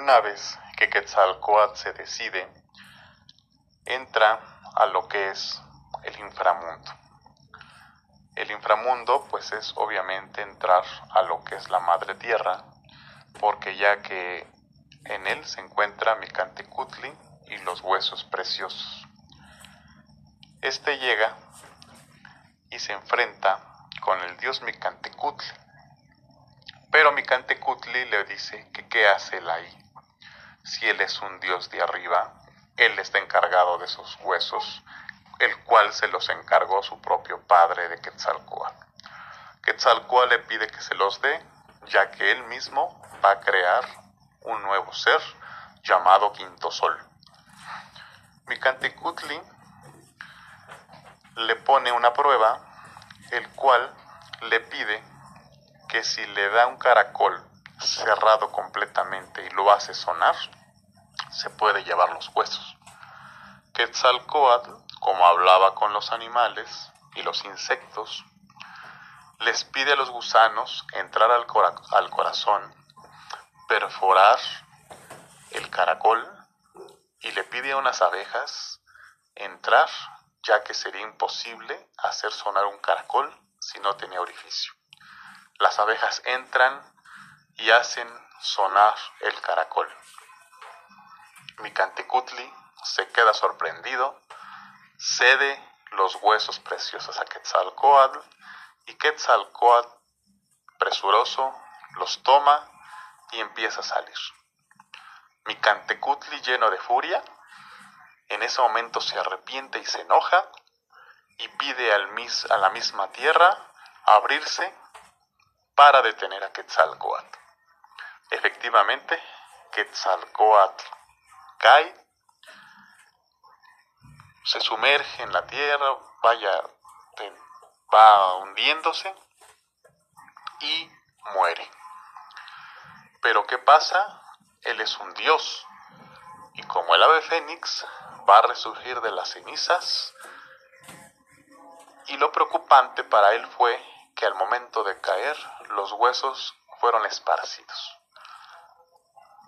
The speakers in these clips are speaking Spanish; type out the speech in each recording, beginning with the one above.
Una vez que Quetzalcoatl se decide, entra a lo que es el inframundo. El inframundo pues es obviamente entrar a lo que es la madre tierra, porque ya que en él se encuentra Micantecutli y los huesos preciosos. Este llega y se enfrenta con el dios Micantecutli. Pero Micantecutli le dice que qué hace él ahí. Si él es un dios de arriba, él está encargado de esos huesos, el cual se los encargó su propio padre de Quetzalcoatl. Quetzalcoatl le pide que se los dé, ya que él mismo va a crear un nuevo ser llamado Quinto Sol. Micantecutli le pone una prueba, el cual le pide que si le da un caracol cerrado completamente y lo hace sonar, se puede llevar los huesos. Quetzalcoatl, como hablaba con los animales y los insectos, les pide a los gusanos entrar al, al corazón, perforar el caracol y le pide a unas abejas entrar, ya que sería imposible hacer sonar un caracol si no tenía orificio. Las abejas entran y hacen sonar el caracol. Micantecutli se queda sorprendido, cede los huesos preciosos a Quetzalcoatl y Quetzalcoatl, presuroso, los toma y empieza a salir. Micantecutli, lleno de furia, en ese momento se arrepiente y se enoja y pide al mis, a la misma tierra abrirse para detener a Quetzalcoatl. Efectivamente, Quetzalcoatl cae, se sumerge en la tierra, vaya, va hundiéndose y muere. Pero ¿qué pasa? Él es un dios y como el ave fénix va a resurgir de las cenizas y lo preocupante para él fue que al momento de caer los huesos fueron esparcidos.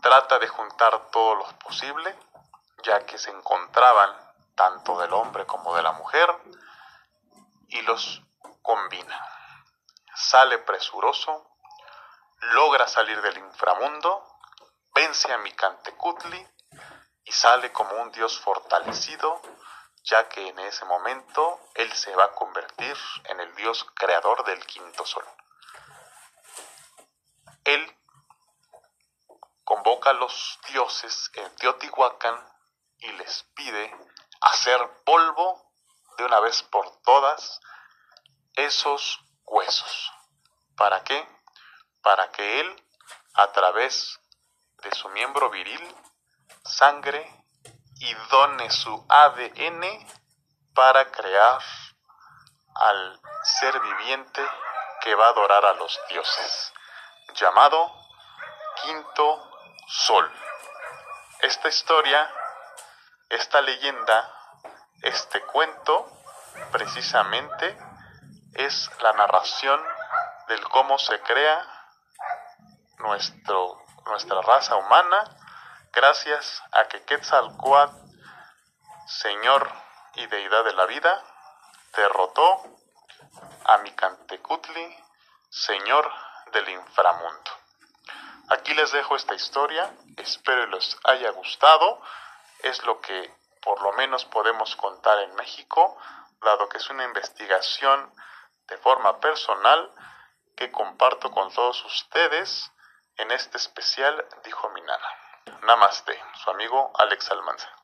Trata de juntar todo lo posible, ya que se encontraban tanto del hombre como de la mujer, y los combina. Sale presuroso, logra salir del inframundo, vence a Micantecutli y sale como un dios fortalecido, ya que en ese momento él se va a convertir en el dios creador del quinto sol. Él convoca a los dioses en Teotihuacán y les pide hacer polvo de una vez por todas esos huesos. ¿Para qué? Para que él, a través de su miembro viril, sangre y done su ADN para crear al ser viviente que va a adorar a los dioses, llamado Quinto Sol. Esta historia, esta leyenda, este cuento, precisamente es la narración del cómo se crea nuestro, nuestra raza humana gracias a que Quetzalcoatl, Señor y Deidad de la vida, derrotó a Micantecutli, Señor del inframundo. Aquí les dejo esta historia, espero les haya gustado, es lo que por lo menos podemos contar en México, dado que es una investigación de forma personal que comparto con todos ustedes en este especial Dijo mi nana. Namaste, su amigo Alex Almanza.